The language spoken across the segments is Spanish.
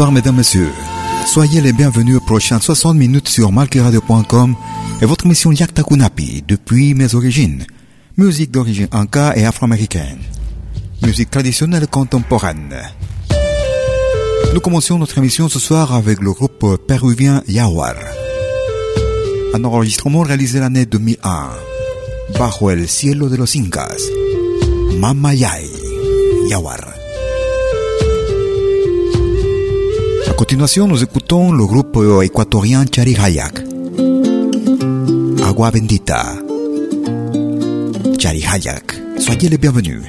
Bonsoir mesdames, messieurs. Soyez les bienvenus aux prochaines 60 minutes sur malkiradio.com et votre mission Yakta Kunapi depuis mes origines. Musique d'origine anka et afro-américaine. Musique traditionnelle contemporaine. Nous commençons notre émission ce soir avec le groupe péruvien Yawar. Un enregistrement réalisé l'année 2001. Bajo el cielo de los incas, Mamayay, Yawar. A continuación, nous écoutons le groupe équatorien Charihayak. Agua bendita. Charihayak. Soyez les bienvenus.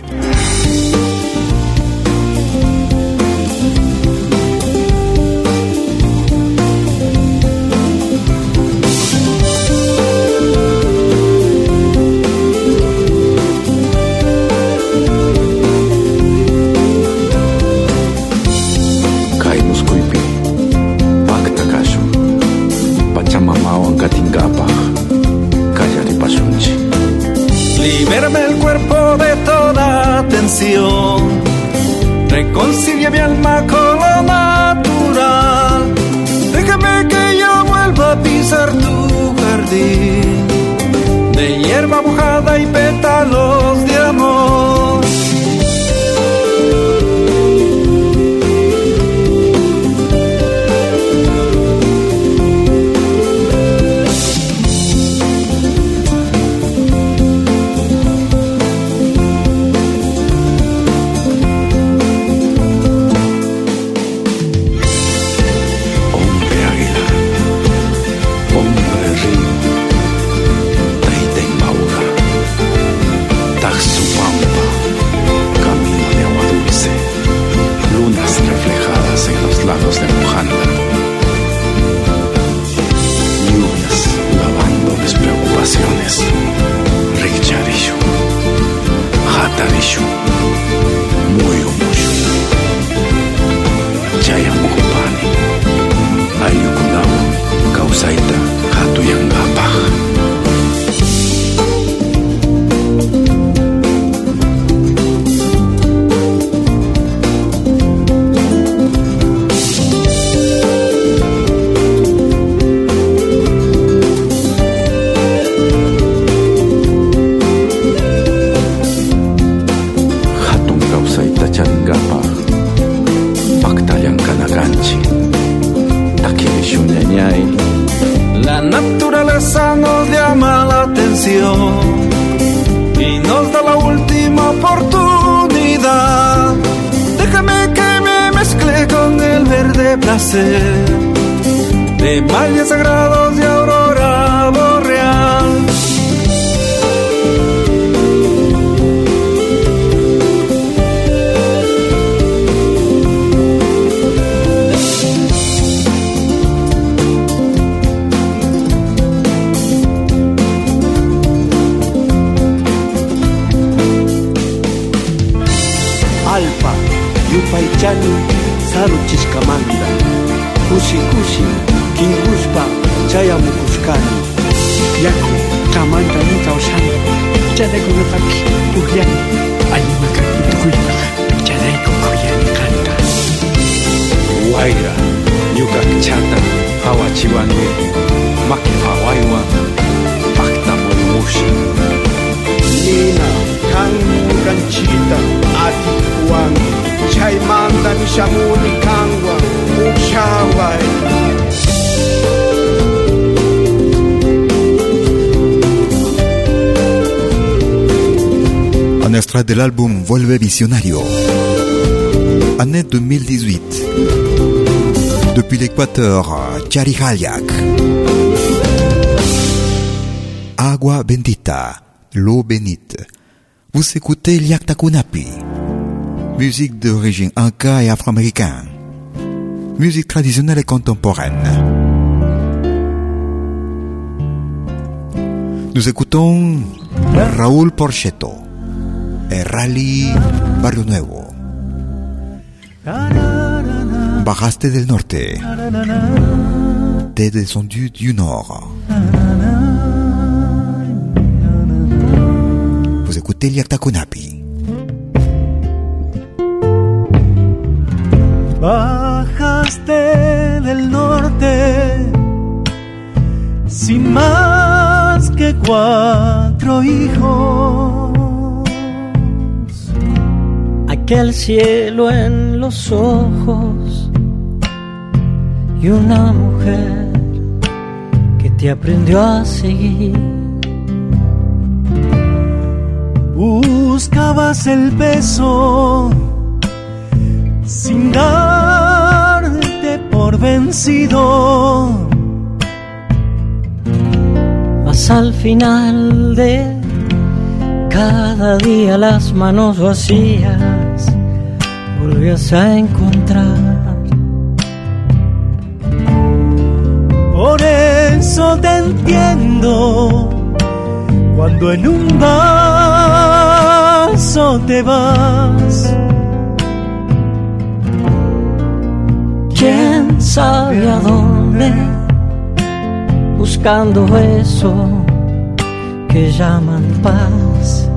De valles sagrados de aurora boreal. Alpa, Yupaychani, Saruchiskamanda, kamanda kusi kusi kinguspa kingushpa chayamukushkani yaku kamantami kawsani chaykunatapish pukllani allimankapi tukuynaq chayku kuyani kanta. Waira yuka kichata hawa hawachiwanmi maki hawaywan paktamurmushin nina kangen cinta Adik atikuwanmi Chaimanda Kangwa, extrait de l'album Volve Visionario. Année 2018. Depuis l'Équateur, Charihayak. Agua bendita, l'eau bénite. Vous écoutez Liaktakunapi. Musique d'origine inca et afro-américaine. Musique traditionnelle et contemporaine. Nous écoutons Raúl Porchetto et Rally Barrio Nuevo. Bajaste del norte. T'es descendu du nord. Vous écoutez Liaktakunapi. Bajaste del norte sin más que cuatro hijos. Aquel cielo en los ojos y una mujer que te aprendió a seguir. buscabas el peso sin darte por vencido. Mas al final de cada día las manos vacías volvías a encontrar. Por eso te entiendo cuando en un vaso te vas. Sabe a dónde? Buscando eso que llaman paz.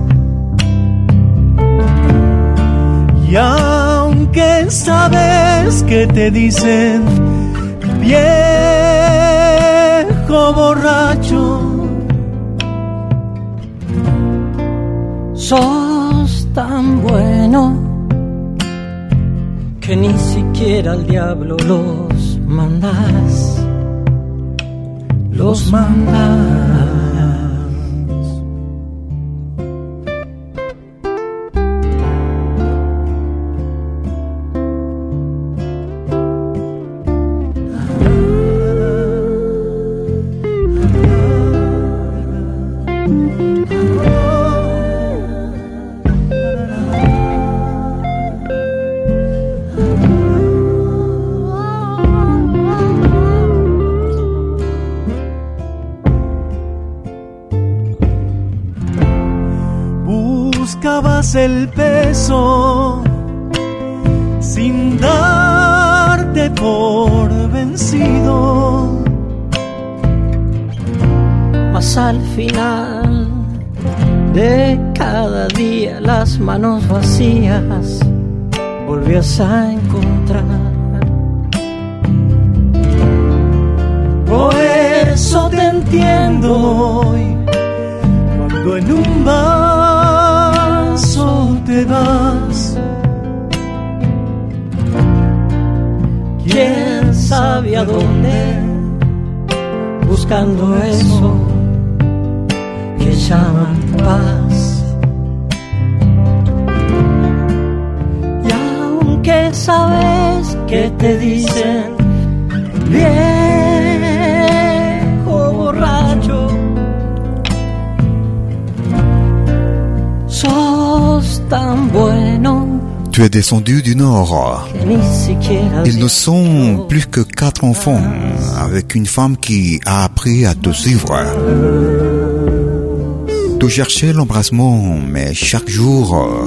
Y aunque sabes que te dicen viejo borracho, sos tan bueno que ni siquiera al diablo los mandas. Los mandas. El peso sin darte por vencido. Mas al final de cada día las manos vacías volvías a encontrar. Tu es descendu du Nord. Ils ne sont plus que quatre enfants, avec une femme qui a appris à te suivre. Tu cherchais l'embrassement, mais chaque jour,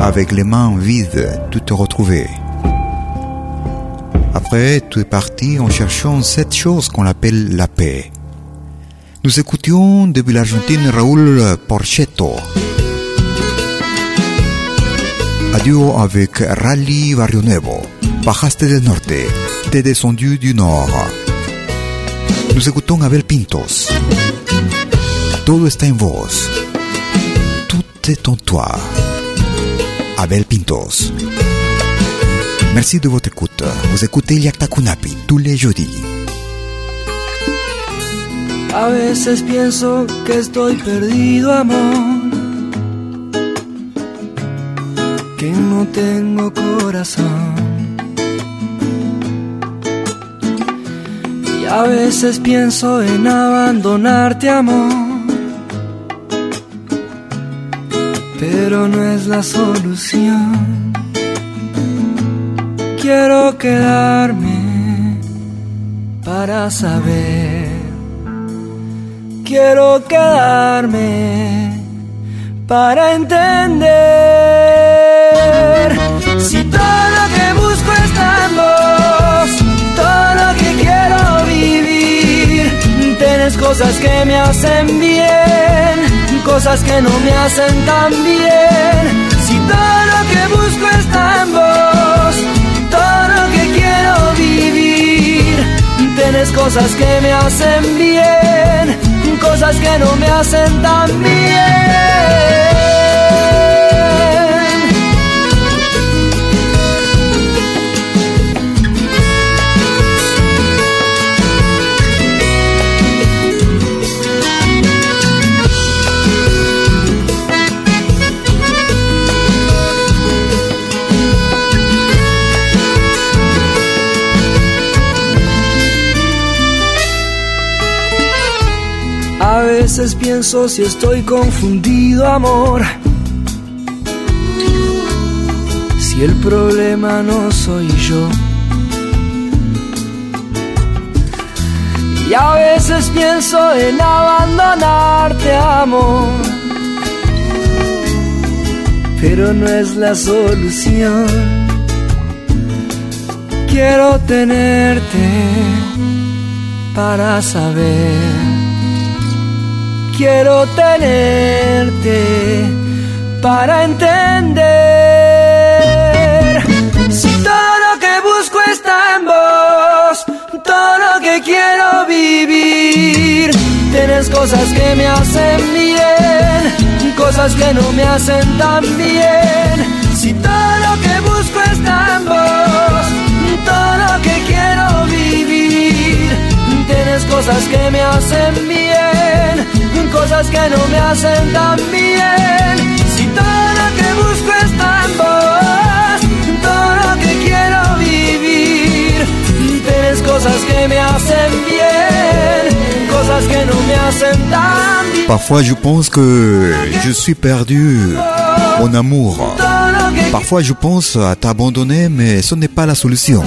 avec les mains vides, tu te retrouvais. Après, tu es parti en cherchant cette chose qu'on appelle la paix. Nous écoutions depuis l'Argentine Raúl Porchetto. A duo avec Rally Barrio Nuevo. Bajaste del norte, te descendu du nord. Nous écoutons Abel Pintos. Todo está en vos. Tout est en toi. Abel Pintos. Merci de votre écoute. Vous écoutez Yakta Kunapi tous les jeudis. A veces pienso que estoy perdido, amor. Que no tengo corazón. Y a veces pienso en abandonarte, amor. Pero no es la solución. Quiero quedarme para saber quiero quedarme para entender todo lo que quiero vivir. Tienes cosas que me hacen bien, cosas que no me hacen tan bien. Si todo lo que busco está en vos, todo lo que quiero vivir. Tienes cosas que me hacen bien cosas que no me hacen tan bien. Veces pienso si estoy confundido, amor. Si el problema no soy yo. Y a veces pienso en abandonarte, amor. Pero no es la solución. Quiero tenerte para saber. Quiero tenerte para entender. Si todo lo que busco está en vos, todo lo que quiero vivir. Tienes cosas que me hacen bien, cosas que no me hacen tan bien. Si todo lo que busco está en vos, todo lo que quiero vivir. Tienes cosas que me hacen bien, cosas que no me hacen tan bien. Si todo lo que busco está en vos, todo lo que quiero vivir. Tienes cosas que me hacen bien, cosas que no me hacen tan bien. Parfois je pense que je suis perdu, mon amour. Parfois je pense à t'abandonner, mais ce n'est pas la solution.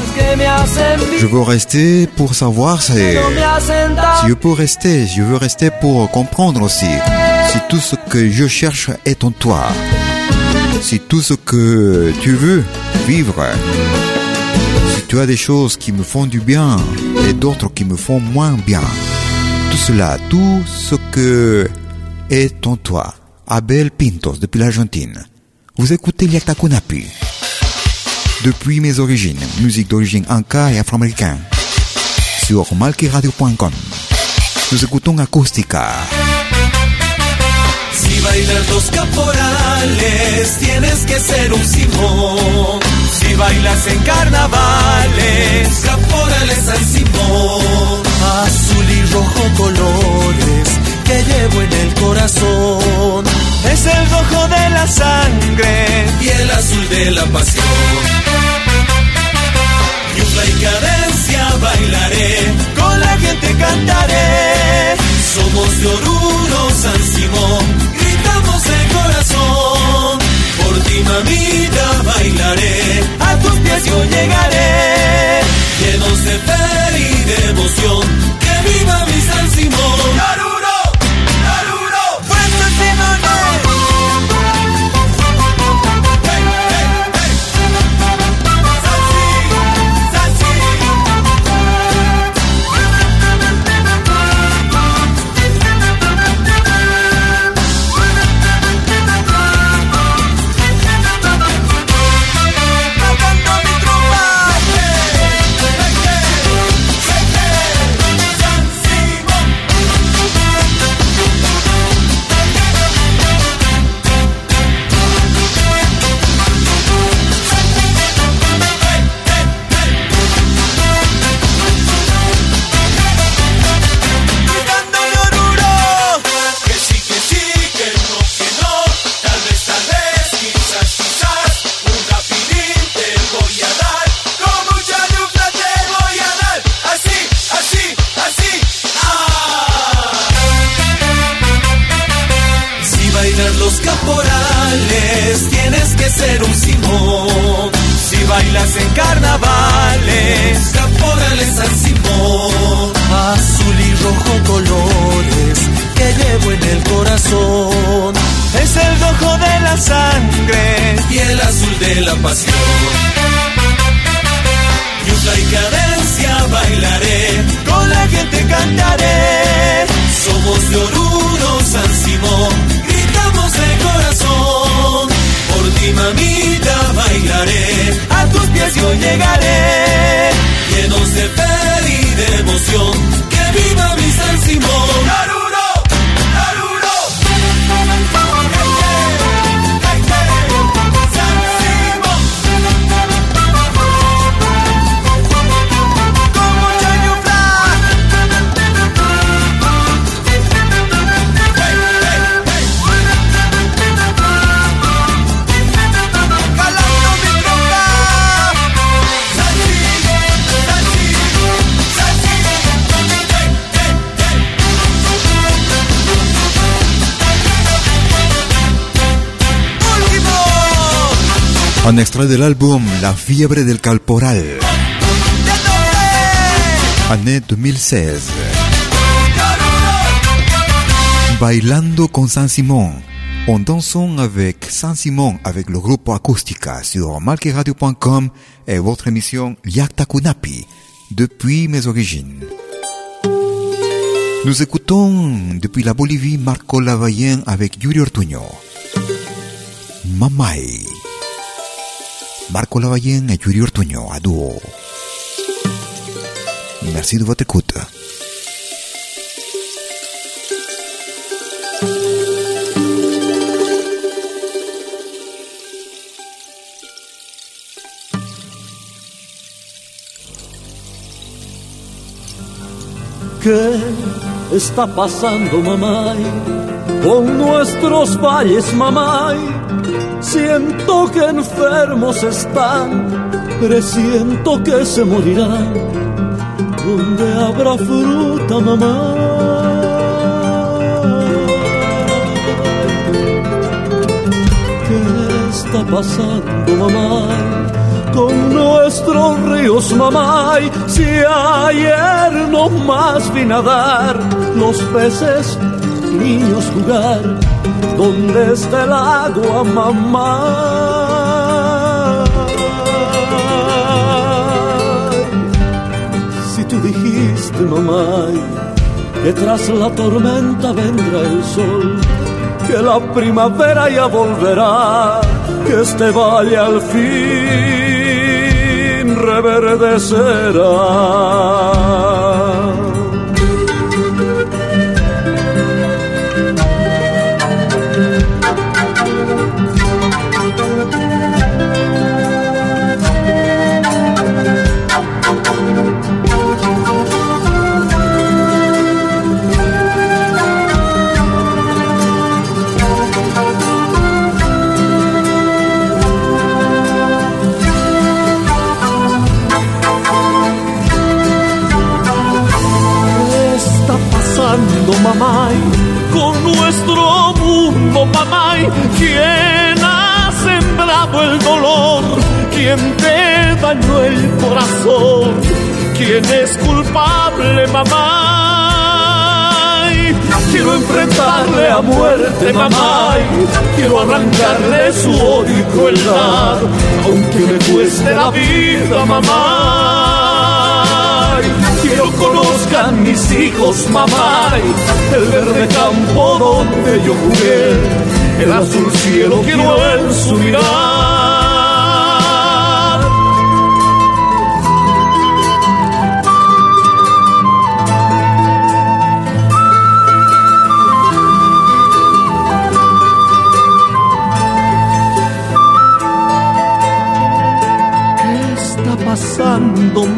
Je veux rester pour savoir si, je peux rester, je veux rester pour comprendre aussi si tout ce que je cherche est en toi. Si tout ce que tu veux vivre, si tu as des choses qui me font du bien et d'autres qui me font moins bien, tout cela, tout ce que est en toi. Abel Pintos depuis l'Argentine. Vous écoutez Liakta Kunapi. Depuis mes origines, musique d'origine anka et afro-américain. Sur malkiradio.com. Nous écoutons Acústica. Si bailas los caporales, tienes que ser un Simón. Si bailas en carnavales, caporales San Simón. Azul y rojo colores que llevo en el corazón. Es el rojo de la sangre y el azul de la pasión. Yuca y cadencia bailaré, con la gente cantaré. Somos de Oruro, San Simón, gritamos de corazón. Por ti, mamita, bailaré, a tus pies yo llegaré. Llenos de fe y de emoción, que viva mi San Simón. Un extrait de l'album La fiebre del Calporal. Année 2016. Bailando con Saint-Simon. On dansons avec Saint-Simon avec le groupe Acoustica sur malqueradio.com et votre émission Yakta Kunapi depuis mes origines. Nous écoutons depuis la Bolivie Marco Lavayen avec Yuri Ortuño. Mamai. Marco Lavallén et Yuri Ortuño à duo. Merci de votre. ¿Qué está pasando, mamá? Con nuestros valles, mamá. Siento que enfermos están, presiento que se morirán. Donde habrá fruta, mamá? ¿Qué está pasando, mamá? Con nuestros ríos, mamá, si ayer no más vine a dar los peces, niños jugar ¿Dónde está el agua, mamá? Si tú dijiste, mamá, que tras la tormenta vendrá el sol, que la primavera ya volverá, que este valle al fin reverdecerá. Es culpable, mamá. Quiero enfrentarle a muerte, mamá. Quiero arrancarle su odio y crueldad, aunque me cueste la vida, mamá quiero conozcan mis hijos, mamá, el verde campo donde yo jugué, el azul cielo quiero en su mirar.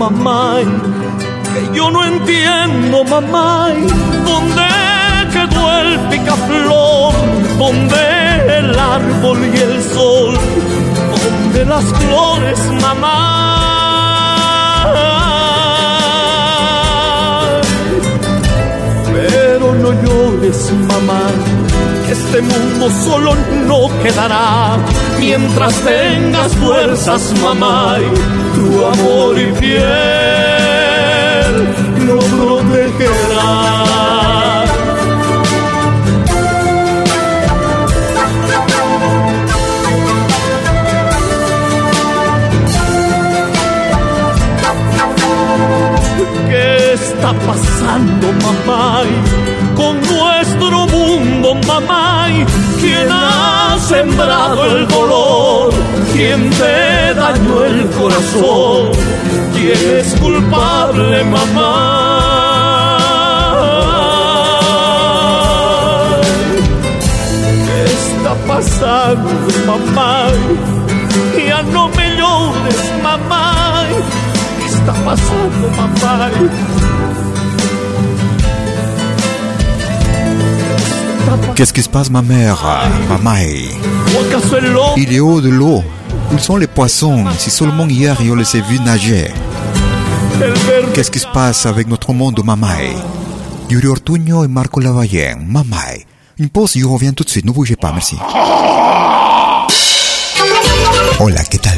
Mamá? que yo no entiendo, mamá, dónde quedó el picaflor, dónde el árbol y el sol, dónde las flores, mamá. Pero no llores, mamá, este mundo solo no quedará mientras tengas fuerzas, mamá, tu amor y piel lo protegerá. Pasando, mamá? Con nuestro mundo, mamá. ¿Quién ha sembrado el dolor? ¿Quién te dañó el corazón? ¿Quién es culpable, mamá? ¿Qué está pasando, mamá? Ya no me llores, mamá. ¿Qué está pasando, mamá? Qu'est-ce qui se passe, ma mère, maman Il est haut de l'eau. Où sont les poissons? Si seulement hier, on les a vus nager. Qu'est-ce qui se passe avec notre monde, Mamai Yuri Ortuño et Marco Lavallén. Mamai. Une pause, je reviens tout de suite. Ne bougez pas, merci. Hola, ¿qué tal?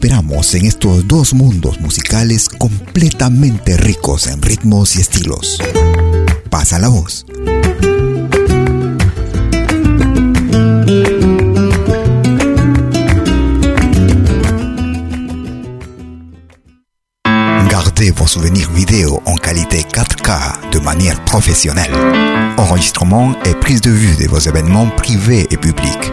En estos dos mundos musicales completamente ricos en ritmos y estilos. Pasa la voz. Gardez vos souvenirs vidéo en qualité 4K de manière professionnelle. Enregistrement et prise de vue de vos événements privés et publics.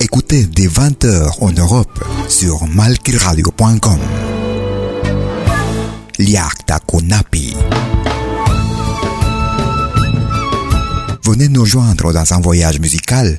Écoutez des 20h en Europe sur malkiradio.com. Liakta Kunapi. Venez nous joindre dans un voyage musical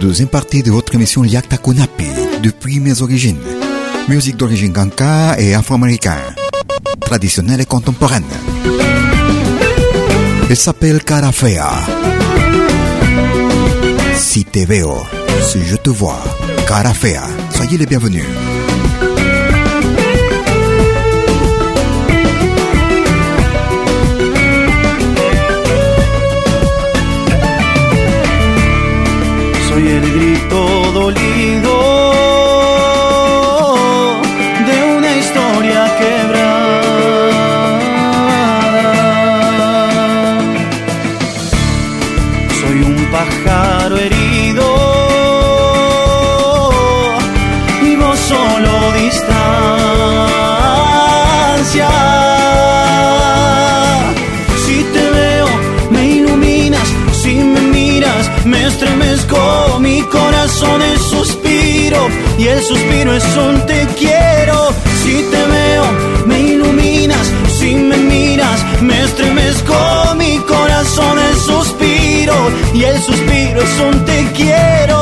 Deuxième partie de votre émission Yakta Kunapi, depuis mes origines. Musique d'origine kanka et afro-américaine, traditionnelle et contemporaine. Elle s'appelle Cara Fea. Si te veo, si je te vois, Cara Fea. Soyez les bienvenus. Y el suspiro es un te quiero. Si te veo, me iluminas, si me miras, me estremezco, mi corazón es suspiro y el suspiro es un te quiero.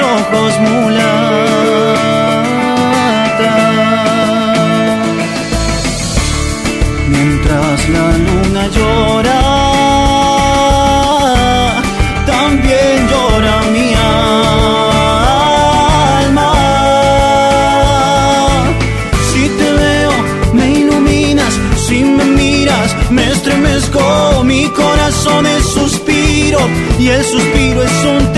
Ojos mulata. Mientras la luna llora, también llora mi alma. Si te veo, me iluminas, si me miras, me estremezco, mi corazón es suspiro y el suspiro es un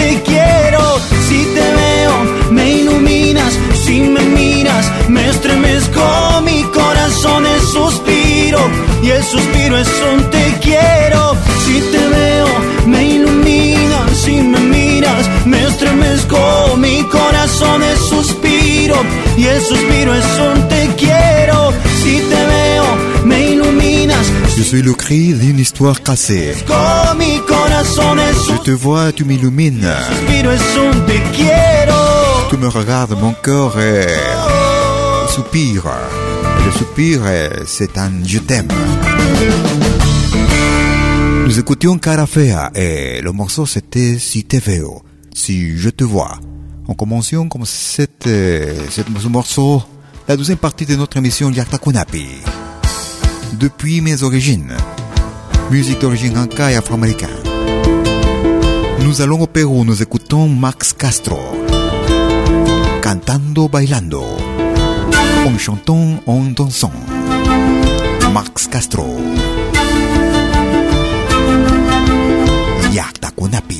suspiro y el suspiro es un te quiero. Si te veo, me iluminas, si me miras, me estremezco, mi corazón es suspiro y el suspiro es un te quiero. Si te veo, me iluminas, Je suis le cri d'une histoire cassée. con mi corazón es Je te vois, tu m'illumines. Tu me regardes, mon cœur est... soupire. Le soupir, est- c'est un je t'aime. Nous écoutions Cara Fea et le morceau c'était Si te veo, si je te vois. En commençant comme euh, ce morceau, la deuxième partie de notre émission Yakta Kunapi. Depuis mes origines, musique d'origine anka et afro-américaine. Nous allons au Pérou, nous écoutons Max Castro. Cantando, bailando. En chantant, en dansant. Max Castro. Yakta Kunapi.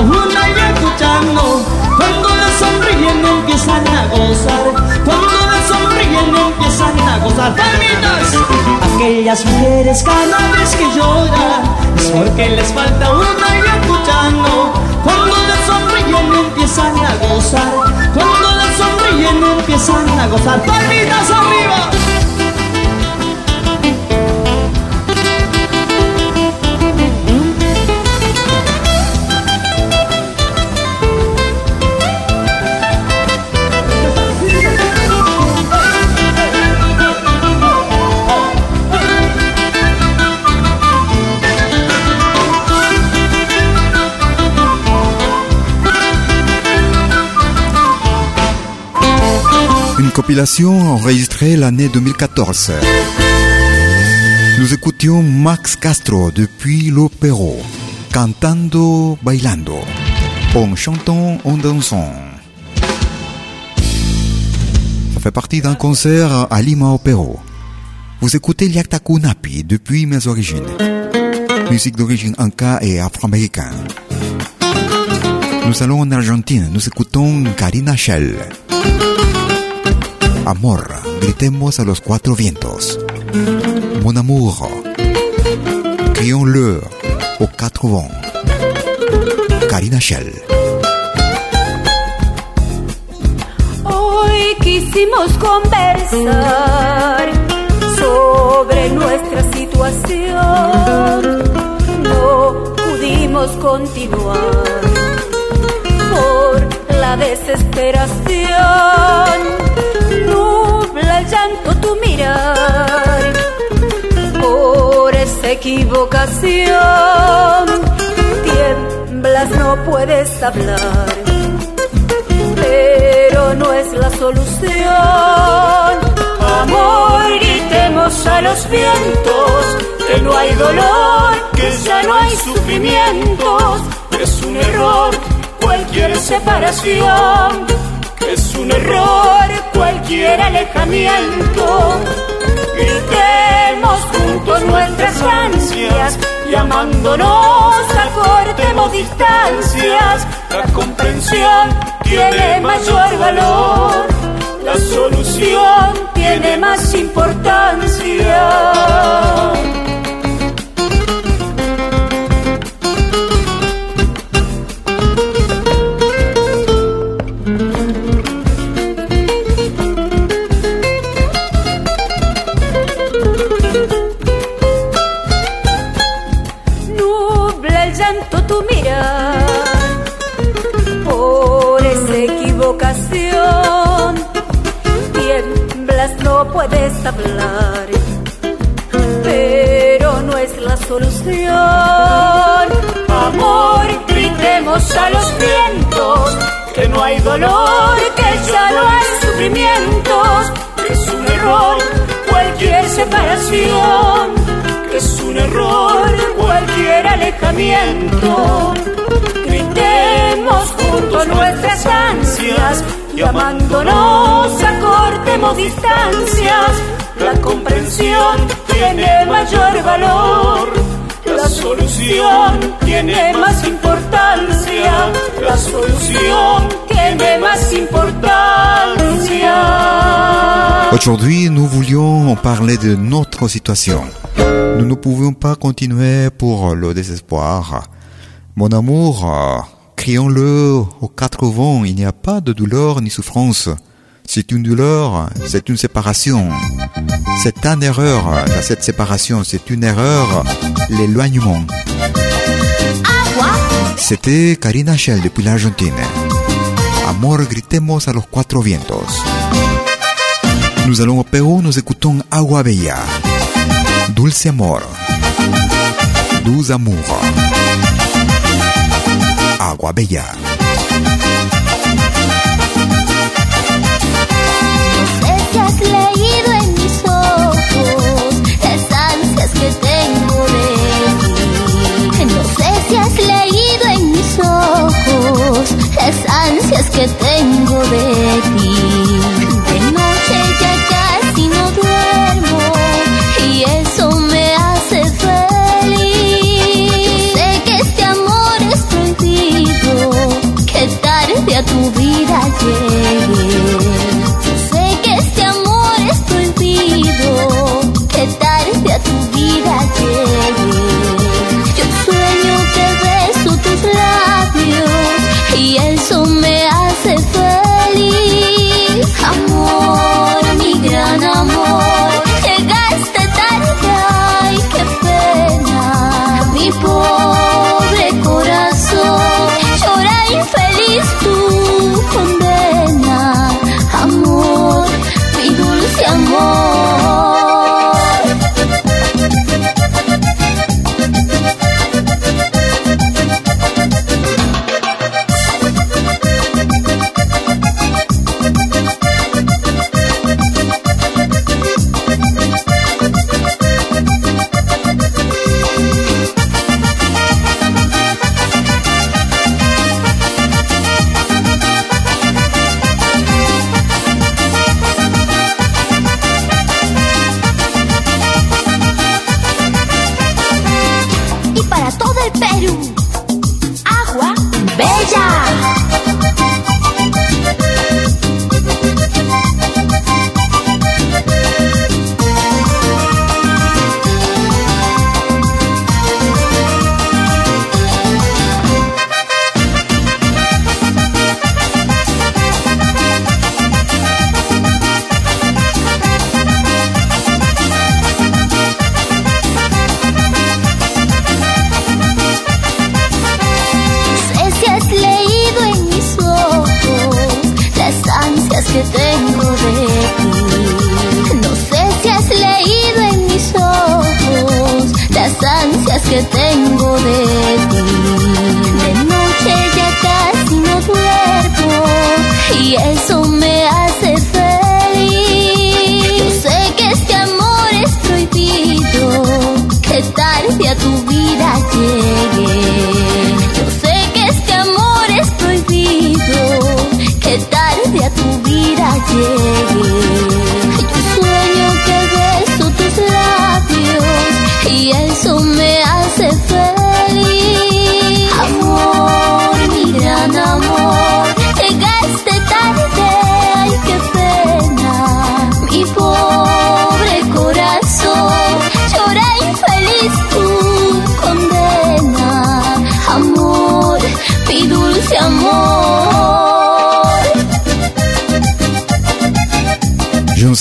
una y escuchando. Cuando les sonríen empiezan a gozar, cuando les sonríen empiezan a gozar. ¡Palmitas! Aquellas mujeres cada vez que lloran es porque les falta una y escuchando. Cuando les sonríen empiezan a gozar, cuando les sonríen empiezan a gozar. ¡Palmitas arriba! Compilation enregistrée l'année 2014. Nous écoutions Max Castro depuis l'opéro, cantando, bailando, en chantant, en dansant. Ça fait partie d'un concert à Lima Opéro. Vous écoutez Liaktaku Napi depuis mes origines. Musique d'origine inca et afro-américaine. Nous allons en Argentine, nous écoutons Karina Shell. Amor, gritemos a los cuatro vientos. Mon amour, crions-le aux quatre. Karina Shell. Hoy quisimos conversar sobre nuestra situación. No pudimos continuar por la desesperación. Por esa equivocación. Tiemblas, no puedes hablar, pero no es la solución. Amor, gritemos a los vientos que no hay dolor, que ya no hay sufrimientos, es un error cualquier separación, es un error cualquier alejamiento. Gritemos juntos nuestras ansias, llamándonos acortemos distancias, la comprensión tiene mayor valor, la solución tiene más importancia. Aujourd'hui, nous voulions parler de notre situation. Nous ne pouvions pas continuer pour le désespoir. Mon amour, Crions-le aux quatre vents, il n'y a pas de douleur ni souffrance. C'est une douleur, c'est une séparation. C'est une erreur, cette séparation, c'est une erreur, l'éloignement. C'était Karina Shell depuis l'Argentine. Amor, gritemos a los cuatro vientos. Nous allons au Pérou, nous écoutons Agua Bella. Dulce amor. Dulce amour. Agua Bella.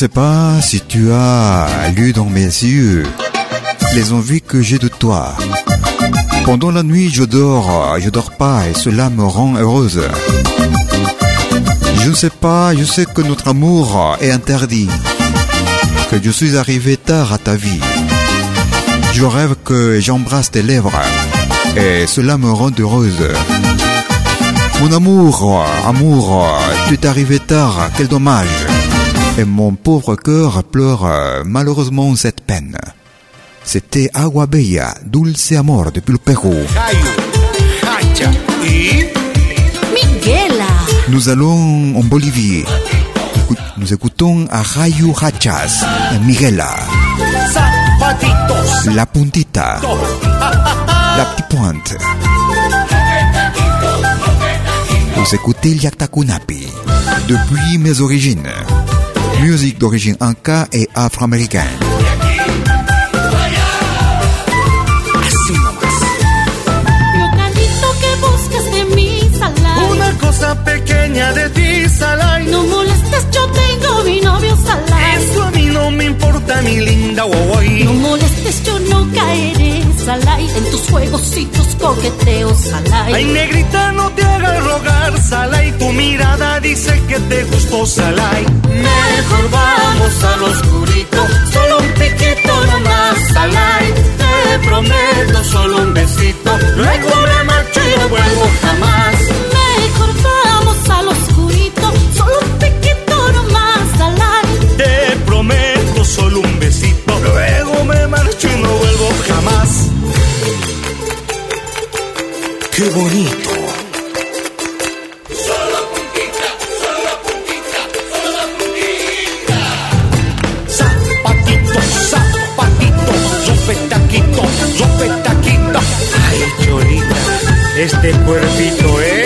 Sais pas si tu as lu dans mes yeux les envies que j'ai de toi. Pendant la nuit, je dors, je dors pas et cela me rend heureuse. Je ne sais pas, je sais que notre amour est interdit, que je suis arrivé tard à ta vie. Je rêve que j'embrasse tes lèvres et cela me rend heureuse. Mon amour, amour, tu es arrivé tard, quel dommage. Et mon pauvre cœur pleure malheureusement cette peine. C'était Agua Bella, Dulce Amor depuis le Pérou. Miguela. Nous allons en Bolivie. Nous écoutons a Rayu Hachas, Miguela, Zapatitos. La Puntita, La Petite Pointe. Vous écoutez Yaktakunapi, depuis mes origines. Musique d'origine inca et afro-américaine. Una cosa pequeña de ti, Salai. No molestes, yo tengo mi novio, Salai. Eso a mí no me importa, mi linda Huawei. No molestes, yo no caeré, Salai. En tus juegos y tus coqueteos, Salai. Ay, negrita, no te hagas rogar, Salai. Tu mirada dice que te gustó, Salai. Mejor vamos al oscurito, solo un piquito nomás, Salai. Te prometo solo un besito, luego me marcho y no vuelvo jamás. Mejor vamos al oscurito, solo un piquito Qué bonito. Zapatito, zapatito, sopetaquito, sopetaquito. Ay, Cholita, este cuerpito es.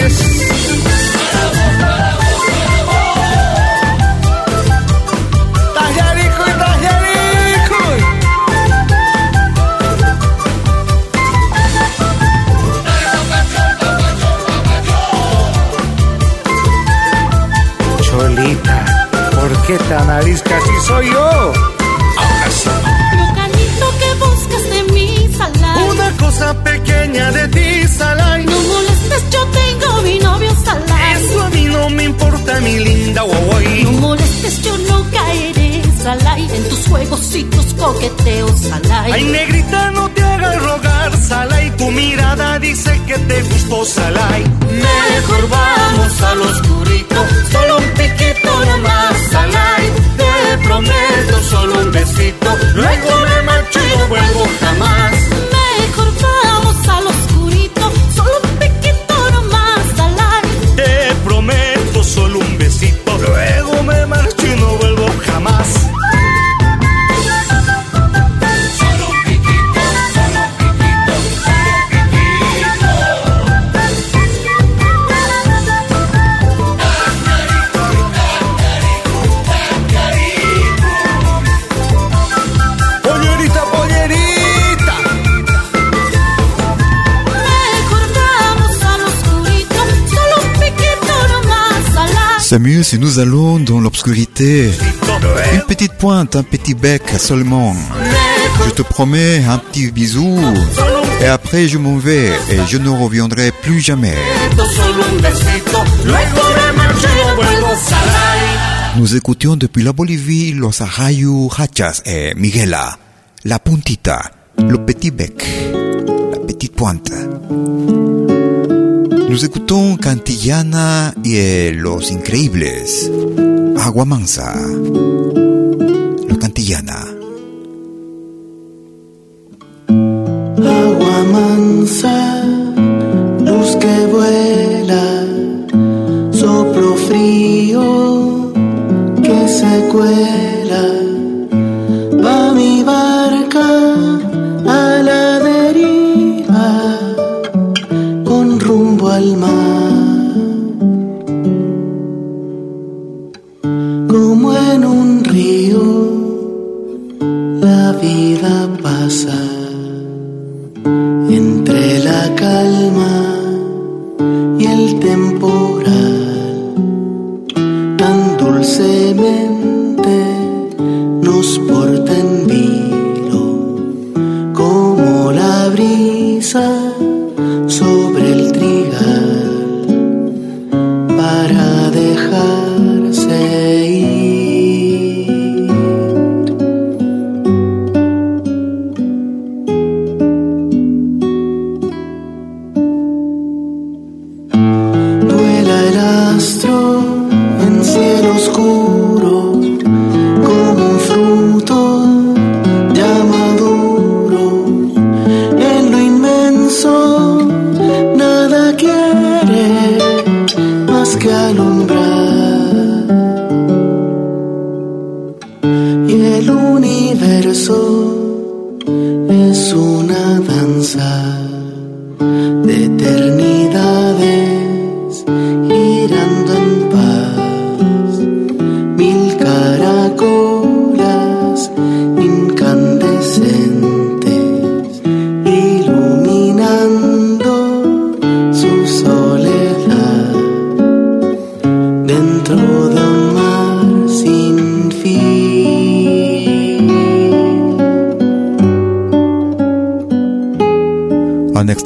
¿Por qué tan arisca si soy yo? Ahora sí. Localito que buscas de mí, Salai. Una cosa pequeña de ti, Salai. No molestes, yo tengo mi novio, Salai. Eso a mí no me importa, mi linda No Huawei. molestes, yo no caeré, Salai. En tus juegos y tus coqueteos, Salai. Ay, negrita, no te hagas rogar, Salai. Tu mirada dice que te gustó, Salai. Mejor vamos al oscurito, solo un piquito nomás, Salai. Te prometo solo un besito, luego me marcho y no vuelvo jamás. Mieux si nous allons dans l'obscurité. Une petite pointe, un petit bec seulement. Je te promets un petit bisou. Et après je m'en vais et je ne reviendrai plus jamais. Nous écoutions depuis la Bolivie los Arayu Hachas et Miguela, la puntita, le petit bec, la petite pointe. Nous écoutons Cantillana et los Increíbles, Agua Mansa, le Cantillana.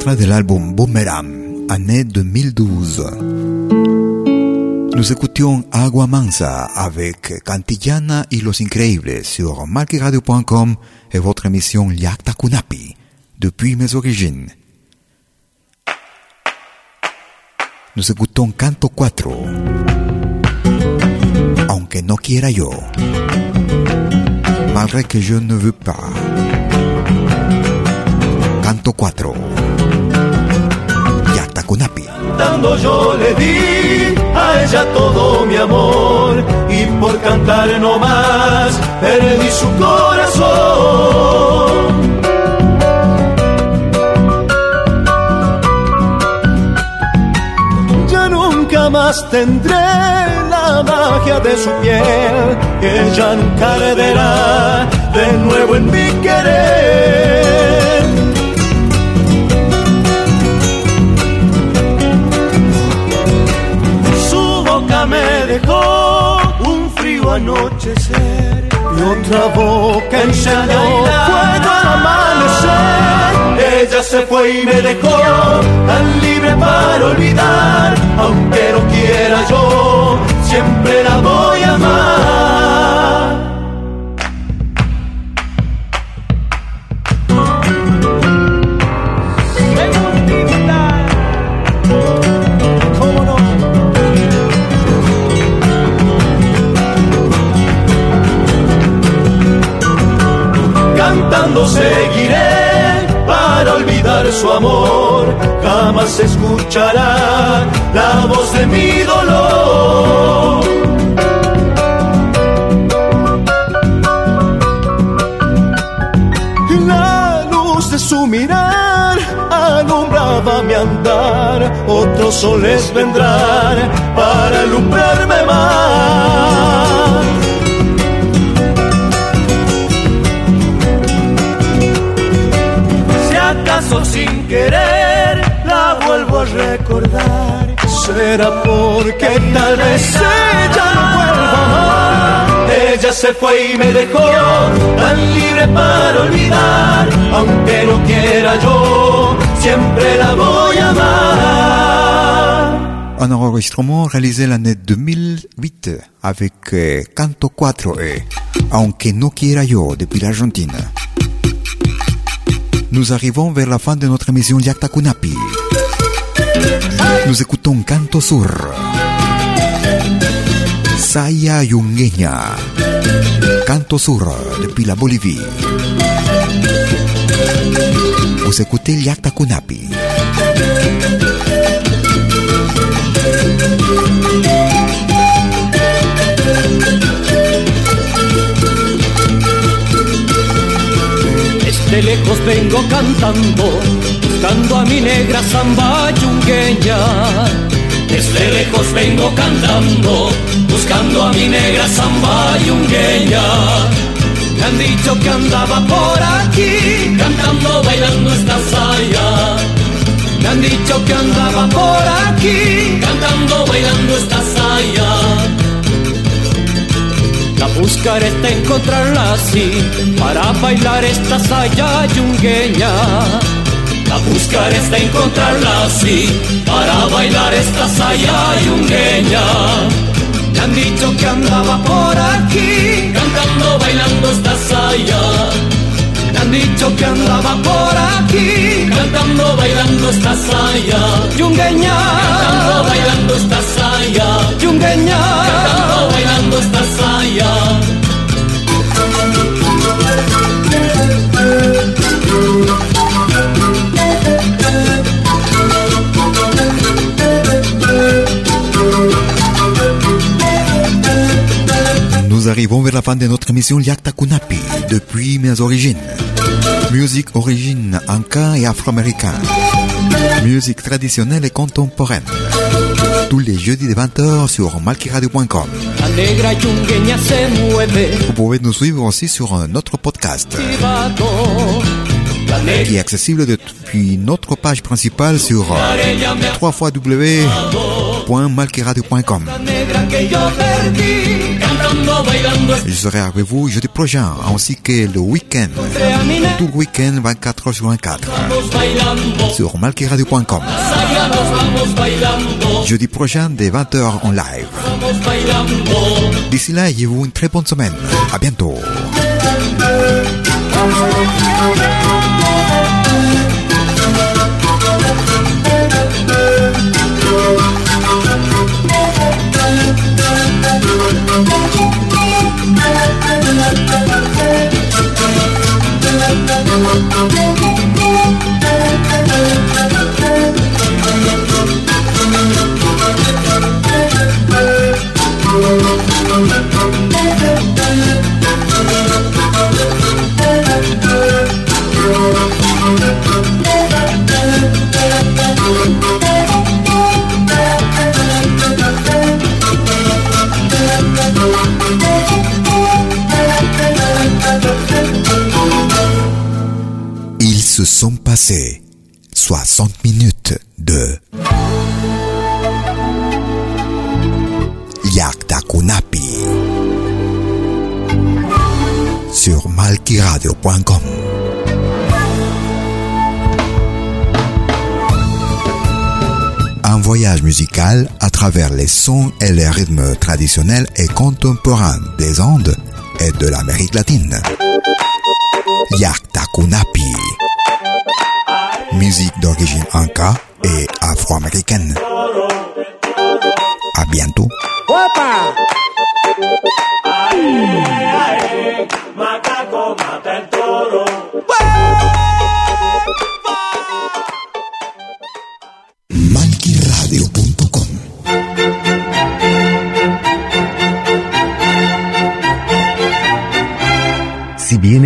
Extrait de l'album Boomerang, année 2012. Nous écoutions Agua Mansa avec Cantillana y Los Increíbles sur marqueradio.com et votre émission Liakta Kunapi, depuis mes origines. Nous écoutons Canto 4, Aunque no quiera yo, malgré que je ne veux pas. Canto 4, Cantando yo le di a ella todo mi amor y por cantar no más perdí su corazón. Ya nunca más tendré la magia de su piel, que ya nunca arderá de nuevo en mi querer. Dejó un frío anochecer y otra boca encendió fuego al amanecer. Ella se fue y me dejó tan libre para olvidar, aunque no quiera yo, siempre la voy a amar. Cantando seguiré para olvidar su amor. Jamás escuchará la voz de mi dolor. La luz de su mirar alumbraba mi andar. Otros soles vendrán para alumbrarme más. Sin querer la vuelvo a recordar, será porque tal vez ella no vuelva amar. Ella se fue y me dejó tan libre para olvidar, aunque no quiera yo, siempre la voy a amar. Un enregistrement réalisé l'année 2008 avec euh, Canto 4 et Aunque no quiera yo depuis l'Argentine. Nous arrivons vers la fin de notre émission Yakta Kunapi. Nous écoutons Canto Sur. Saya Yungueña. Canto Sur depuis la Bolivie. Vous écoutez Yakta Desde lejos vengo cantando, buscando a mi negra samba yungueña. Desde lejos vengo cantando, buscando a mi negra samba yungueña. Me han dicho que andaba por aquí, cantando, bailando esta saya. Me han dicho que andaba por aquí, La buscaré hasta encontrarla así, para bailar esta saya yungueña. La buscar hasta encontrarla así, para bailar esta saya yungueña. Me han dicho que andaba por aquí, cantando, bailando esta saya. Me han dicho que andaba por aquí, cantando, bailando esta saya. Yungueña, cantando, bailando esta saya. Yungueña, cantando, bailando esta saya. Nous arrivons vers la fin de notre émission Yakta Kunapi, depuis mes origines. Musique origine anka et afro-américaine. Musique traditionnelle et contemporaine. Tous les jeudis de 20h sur mueve. Vous pouvez nous suivre aussi sur notre podcast. Qui est accessible depuis notre page principale sur www.malkiradio.com. Je serai avec vous jeudi prochain, ainsi que le week-end. Tout week-end, 24 h sur 24. Sur malkiradio.com. Jeudi prochain, dès 20h en live. D'ici là, ayez-vous une très bonne semaine. À bientôt. À travers les sons et les rythmes traditionnels et contemporains des Andes et de l'Amérique latine. Yakta Kunapi. Musique d'origine inca et afro-américaine. À bientôt.